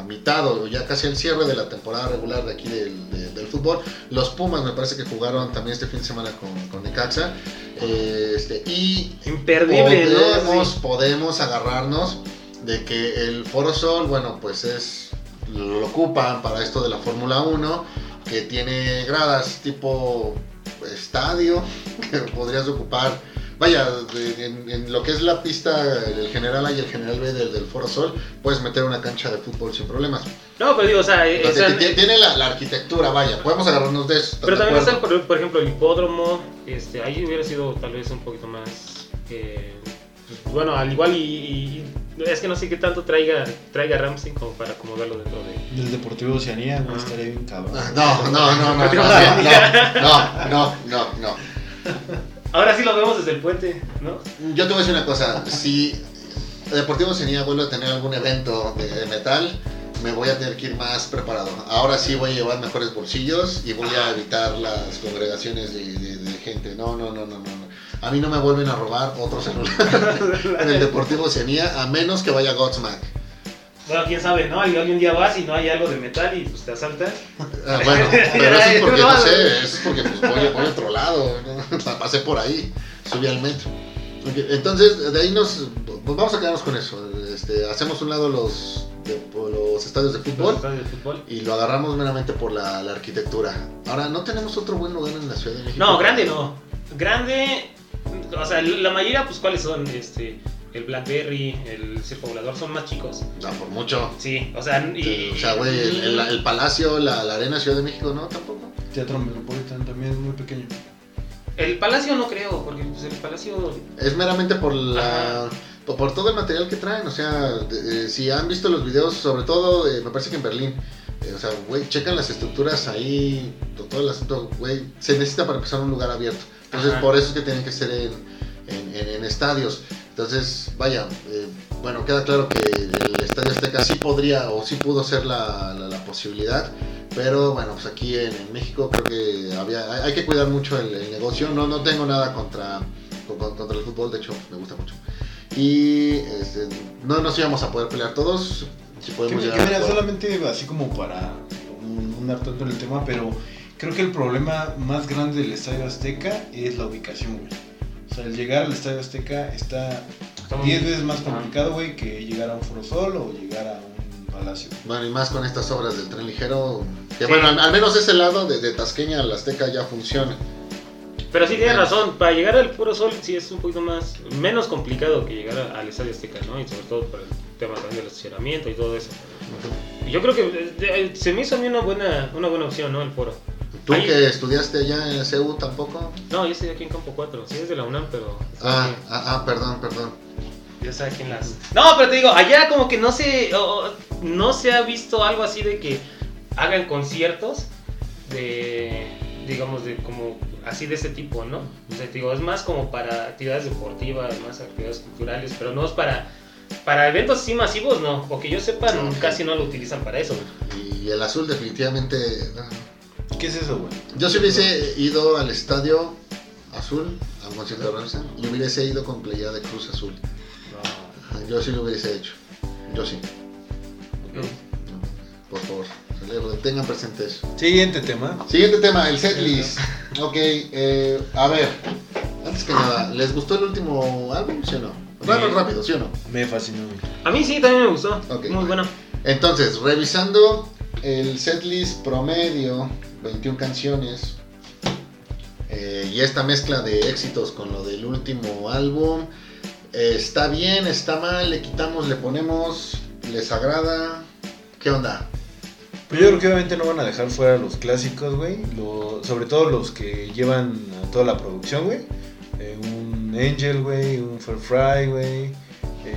mitad o ya casi al cierre de la temporada regular de aquí del, de- del fútbol. Los Pumas me parece que jugaron también este fin de semana con, con Necaxa. Eh, este, y Imperdible, podemos, podemos agarrarnos de que el Foro Sol, bueno, pues es lo ocupan para esto de la Fórmula 1, que tiene gradas tipo estadio, que podrías ocupar, vaya, de- en, en lo que es la pista, el general A y el general B del, del Foro Sol, puedes meter una cancha de fútbol sin problemas. No, pero digo, o sea, tiene la, la arquitectura, vaya, podemos agarrarnos de eso. ¿estás pero también está, por, por ejemplo, el hipódromo, este, ahí hubiera sido tal vez un poquito más, eh, bueno, al igual y, y- es que no sé qué tanto traiga, traiga Ramsey como para acomodarlo dentro de... Del Deportivo Oceanía, güey, Ah. estaría bien cabrón. No, no, no, no, no, no, no, no, no, no. Ahora sí lo vemos desde el puente, ¿no? Yo te voy a decir una cosa, si Deportivo Senía vuelve a tener algún evento de, metal, me voy a tener que ir más preparado. Ahora sí voy a llevar mejores bolsillos y voy a evitar las congregaciones de, de- de gente. No, no, no, no, no. no. A mí no me vuelven a robar otro celular en el Deportivo Senía, a menos que vaya Godsmack. Bueno, quién sabe, ¿no? Y algún día vas y no hay algo de metal y pues te asaltan. Ah, bueno, pero eso es porque, no sé, eso es porque pues, voy, voy a otro lado, ¿no? pasé por ahí, subí al metro. Entonces, de ahí nos, pues vamos a quedarnos con eso. Este, hacemos un lado los, de- los estadios de fútbol Los estadios de fútbol. y lo agarramos meramente por la, la arquitectura. Ahora, ¿no tenemos otro buen lugar en la Ciudad de México? No, grande no. Grande, o sea, la mayoría, pues, ¿cuáles son? Este, el Blackberry, el Circo Volador, son más chicos. No, por mucho. Sí, o sea, y... o sea, güey, el, el- el Palacio, la, la Arena Ciudad de México, no, tampoco. Teatro Metropolitan también es muy pequeño. El Palacio no creo, porque pues, el Palacio... Es meramente por la por, por todo el material que traen, o sea, de- eh, si han visto los videos, sobre todo, eh, me parece que en Berlín, eh, o sea, güey, checan las estructuras ahí, to- todo el asunto, güey, se necesita para empezar un lugar abierto. Entonces, Ajá. por eso es que tienen que ser en, en, en- en estadios. Entonces, vaya, eh, bueno, queda claro que el Estadio Azteca sí podría o sí pudo ser la, la- la posibilidad, pero bueno, pues aquí en, en México creo que había, hay, que cuidar mucho el, el negocio. No, no tengo nada contra, con- contra el fútbol, de hecho me gusta mucho. Y este, no nos íbamos a poder pelear todos. Si Que, podemos que a mira, solamente así como para un, un dar tanto en el tema, pero creo que el problema más grande del Estadio Azteca es la ubicación, güey. Sea, el llegar al Estadio Azteca está está muy- 10 veces más complicado, güey, que llegar a un Foro Sol o llegar a un Palacio. Bueno, y más con estas obras del tren ligero. Que Sí. bueno, al, al menos ese lado de, de Tasqueña al Azteca ya funciona. Pero sí tienes razón, para llegar al Puro Sol sí es un poquito más, menos complicado que llegar a- al Estadio Azteca, ¿no? Y sobre todo por el tema también del estacionamiento y todo eso. Yo creo que eh, eh, se me hizo a mí una buena, una buena opción, ¿no? El foro. ¿Tú Ahí- que estudiaste allá en CEU tampoco? No, yo estoy aquí en Campo 4, sí es de la UNAM, pero... Ah, ah, ah, perdón, perdón. Yo aquí en las... No, pero te digo, allá como que no se, no se ha visto algo así de que hagan conciertos de, digamos, de como así de ese tipo, ¿no? O sea, te digo, es más como para actividades deportivas, más actividades culturales, pero no es para... Para eventos así masivos, no. O que yo sepa, casi no lo utilizan para eso. Y el azul definitivamente... ¿Qué es eso, güey? Yo si hubiese ido al estadio azul, a un concierto de Ramsey, y hubiese ido con playera de Cruz Azul. Yo sí lo hubiese hecho. Yo sí. Por favor, tengan presente eso. Siguiente tema. Siguiente tema, el setlist. Ok, eh, a ver. Antes que nada, ¿les gustó el último álbum? ¿Sí o no? Rápido, rápido, ¿sí o no? Me fascinó. A mí sí, también me gustó. Muy bueno. Entonces, revisando el setlist promedio, 21 canciones, eh, y esta mezcla de éxitos con lo del último álbum, eh, está bien, está mal, le quitamos, le ponemos, les agrada, ¿qué onda? Pues yo creo que obviamente no van a dejar fuera los clásicos, güey. Sobre todo los que llevan toda la producción, güey. Eh, un Angel, güey. Un Fair Fry, güey.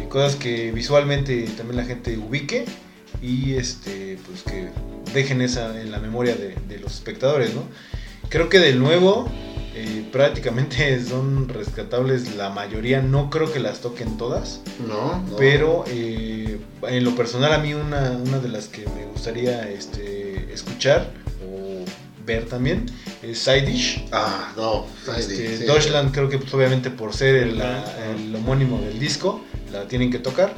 cosas que visualmente también la gente ubique. Y este, pues que dejen esa en la memoria de, de los espectadores, ¿no? Creo que del nuevo eh, prácticamente son rescatables la mayoría. No creo que las toquen todas. No, no. Pero eh, en lo personal a mí una, una de las que me gustaría este, escuchar o ver también es Side Dish. Ah, no, Este, sí. Deutschland creo que pues, obviamente por ser el, la- el homónimo del disco la tienen que tocar.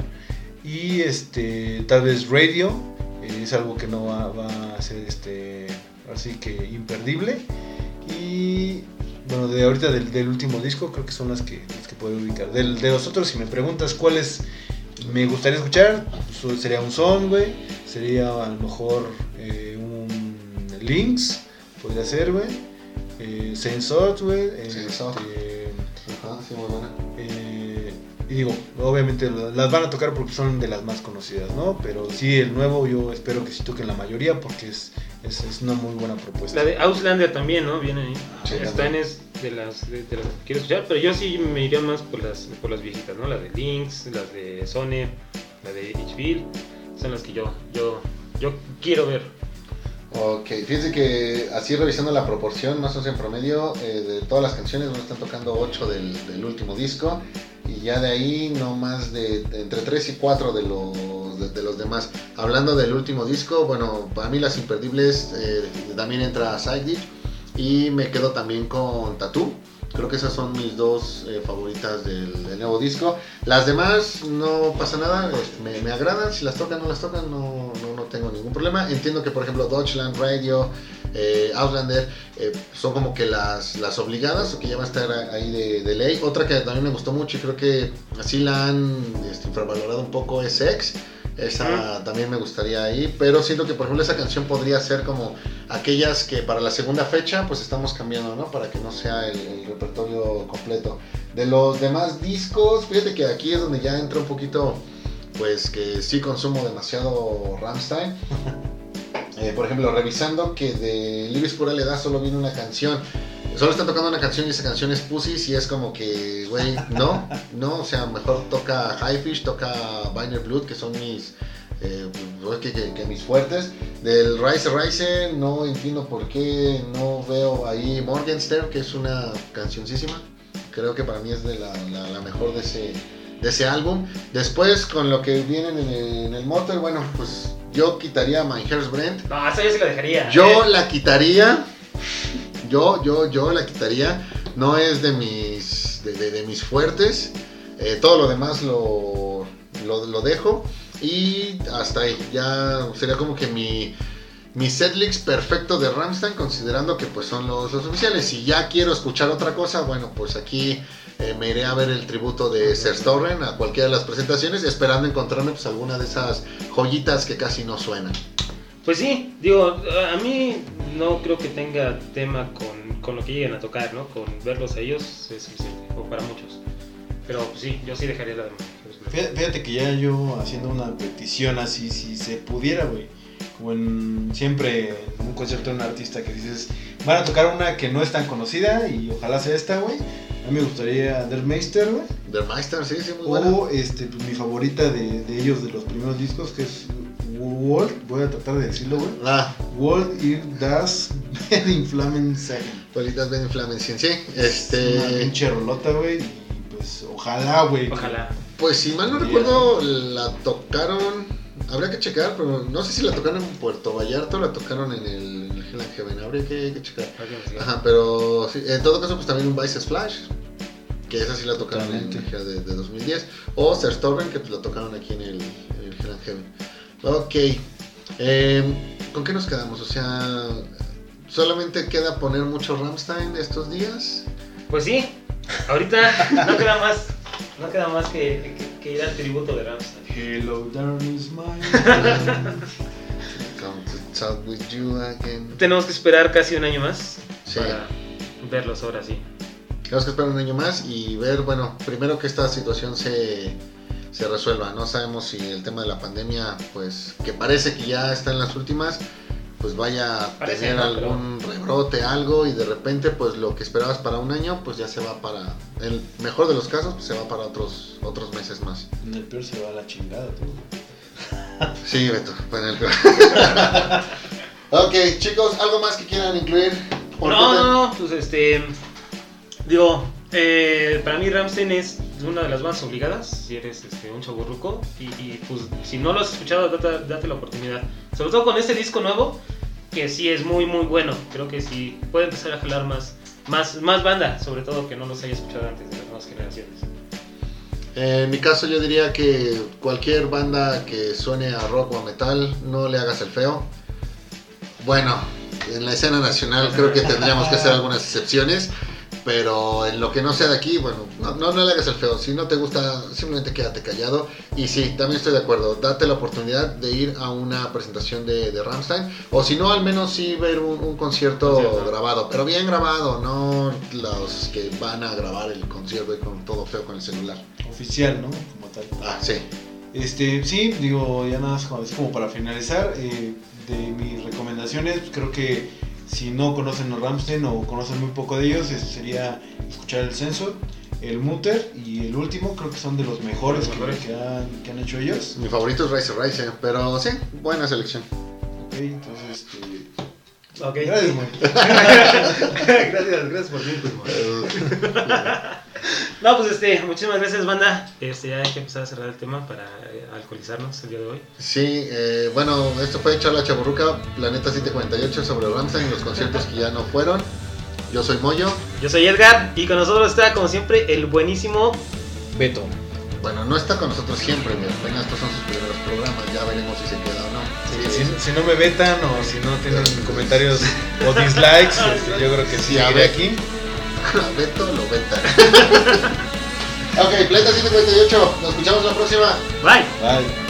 Y este tal vez Radio eh, es algo que no va, va a ser este así que imperdible. Y bueno, de ahorita del, del último disco creo que son las que, las que puedo ubicar. Del- de los otros, si me preguntas cuáles me gustaría escuchar, pues, sería un Song, güey. Sería a lo mejor eh, un Lynx, podría ser, güey. Eh, Out, güey. Out. este, Ajá, sí, muy buena. Y digo, obviamente las van a tocar porque son de las más conocidas, ¿no? Pero sí, el nuevo yo espero que sí toquen la mayoría porque es, es, es una muy buena propuesta. La de Auslander también, ¿no? Viene ahí. Sí, Están es de las, de, de las que quiero escuchar, pero yo sí me iría más por las, por las viejitas, ¿no? Las de Lynx, las de Sony, la de Hitchville. Son las que yo, yo, yo quiero ver. Ok, fíjense que así revisando la proporción, más o menos en promedio, eh, de todas las canciones, nos están tocando 8 del, último disco. Y ya de ahí no más de, entre 3 y 4 de los, de, los demás. Hablando del último disco, bueno, para mí las imperdibles eh, también entra Side. Y me quedo también con Tattoo. Creo que esas son mis dos eh, favoritas del, nuevo disco. Las demás no pasa nada, es- me, me agradan, si las tocan o no las tocan no, no, no tengo ningún problema. Entiendo que por ejemplo Deutschland Radio, eh, Outlander eh, son como que las, las obligadas o que ya va a estar ahí de, de ley. Otra que también me gustó mucho y creo que así la han este, infravalorado un poco es Sex. Esa también me gustaría ahí, pero siento que por ejemplo esa canción podría ser como aquellas que para la segunda fecha pues estamos cambiando, ¿no? Para que no sea el, el repertorio completo. De los demás discos, fíjate que aquí es donde ya entra un poquito, pues que sí consumo demasiado Rammstein. Eh, por ejemplo, revisando que de Libres Pura Le Da solo viene una canción. Solo están tocando una canción y esa canción es Pussies y es como que, güey, no, no, o sea, mejor toca Highfish, toca Biner Blood, que son mis, eh, que, que- que mis fuertes. Del Rise Rise no entiendo por qué no veo ahí Morgenstern, que es una cancioncísima. Creo que para mí es de la, la- la mejor de ese, de ese álbum. Después, con lo que vienen en el, en el Motor, bueno, pues yo quitaría My Hair's Brent. No, esa yo sí la dejaría. Yo ¿eh? la quitaría. Yo, yo, yo la quitaría. No es de mis, de, mis fuertes. Eh, todo lo demás lo, lo, dejo. Y hasta ahí. Ya sería como que mi, mi setlist perfecto de Ramstein, considerando que pues son los, oficiales. Si ya quiero escuchar otra cosa, bueno, pues aquí eh, me iré a ver el tributo de Serstoren a cualquiera de las presentaciones, esperando encontrarme pues alguna de esas joyitas que casi no suenan. Pues sí, digo, a mí no creo que tenga tema con, con lo que lleguen a tocar, ¿no? Con verlos a ellos es suficiente, o para muchos. Pero pues, sí, yo sí dejaría la de Fíjate, fíjate que ya yo haciendo una petición así, si se pudiera, güey. Como en siempre en un concierto de un artista que dices, van a tocar una que no es tan conocida y ojalá sea esta, güey. A mí me gustaría Der Meister, güey. Der Meister, sí, sí, muy buena. O este, pues, mi favorita de, de ellos, de los primeros discos, que es World, voy a tratar de decirlo, güey. Ah, World Ir Das Wedding Flamen Sagen. Bolitas Ben Flamencien, sí. Una Este, pinche rolota, güey. Y pues ojalá, güey. Ojalá. pues si mal no recuerdo, la tocaron, habría que checar, pero no sé si la tocaron en Puerto Vallarta o la tocaron en el, en el Hell and Heaven, habría que, que checar. Ajá, pero sí, en todo caso, pues también un Vices Flash, que esa sí la tocaron en el de, de 2010. O Serstoven, que pues la tocaron aquí en el, en el Hell and Heaven. Ok, em, ¿con qué nos quedamos? O sea, ¿solamente queda poner mucho Ramstein estos días? Pues sí, ahorita no queda más, no queda más que, que- que ir al tributo de Ramstein. Hello, darkness, my Come to talk with you again. Tenemos que esperar casi un año más Sí. para verlos ahora sí. Tenemos que esperar un año más y ver, bueno, primero que esta situación se, se resuelva. No sabemos si el tema de la pandemia, pues que parece que ya está en las últimas, pues vaya a Parece, tener ¿no? algún rebrote, algo y de repente, pues lo que esperabas para un año, pues ya se va para, en el mejor de los casos, pues, se va para otros, otros meses más. En el peor se va a la chingada, tú. Sí, Beto, pues en el peor. ok, chicos, ¿algo más que quieran incluir? No, no, no, pues este. Digo, eh, para mí Ramstein es una de las bandas obligadas, si eres este, un chaburruco. Y, y, pues si no lo has escuchado, date, date la oportunidad. Sobre todo con este disco nuevo, que sí es muy, muy bueno. Creo que sí puede empezar a jalar más, más, más banda, sobre todo que no los haya escuchado antes de las nuevas generaciones. Eh, En mi caso yo diría que cualquier banda que suene a rock o a metal, no le hagas el feo. Bueno, en la escena nacional creo que tendríamos que hacer algunas excepciones, pero en lo que no sea de aquí, bueno, no, no, no le hagas el feo. Si no te gusta, simplemente quédate callado. Y sí, también estoy de acuerdo, date la oportunidad de ir a una presentación de, de Rammstein, o si no, al menos sí ver un, un concierto grabado, pero bien grabado, no los que van a grabar el concierto y con todo feo con el celular. Oficial, ¿no? Como tal. Ah, sí. Este, sí, digo, ya nada más como, es como para finalizar, eh, de mis recomendaciones, creo que si no conocen a Ramstein o conocen muy poco de ellos, sería escuchar el Sensor, el Mutter y el último, creo que son de los mejores, Los que- mejores. Que, han, que han hecho ellos. Mi favorito es Rise Rise, pero sí, buena selección. Ok, entonces, este... Ok. Gracias, gracias, gracias por man. No, pues este, muchísimas gracias, banda. Este, ya hay que empezar a cerrar el tema para eh, alcoholizarnos el día de hoy. Sí, eh, bueno, esto fue Charla Chaburruca, Planeta 748 sobre Ramstein y los conciertos que ya no fueron. Yo soy Moyo. Yo soy Edgar y con nosotros está, como siempre, el buenísimo. Beto. Bueno, no está con nosotros siempre. Apenas estos son sus primeros programas. Ya veremos si se queda o no. Sí, si, si no me vetan o si no tienen comentarios o dislikes, este, yo creo que sí, Sí, a seguiré ver. aquí. A Beto lo veta. ok, Planeta 158. Nos escuchamos la próxima. Bye. Bye.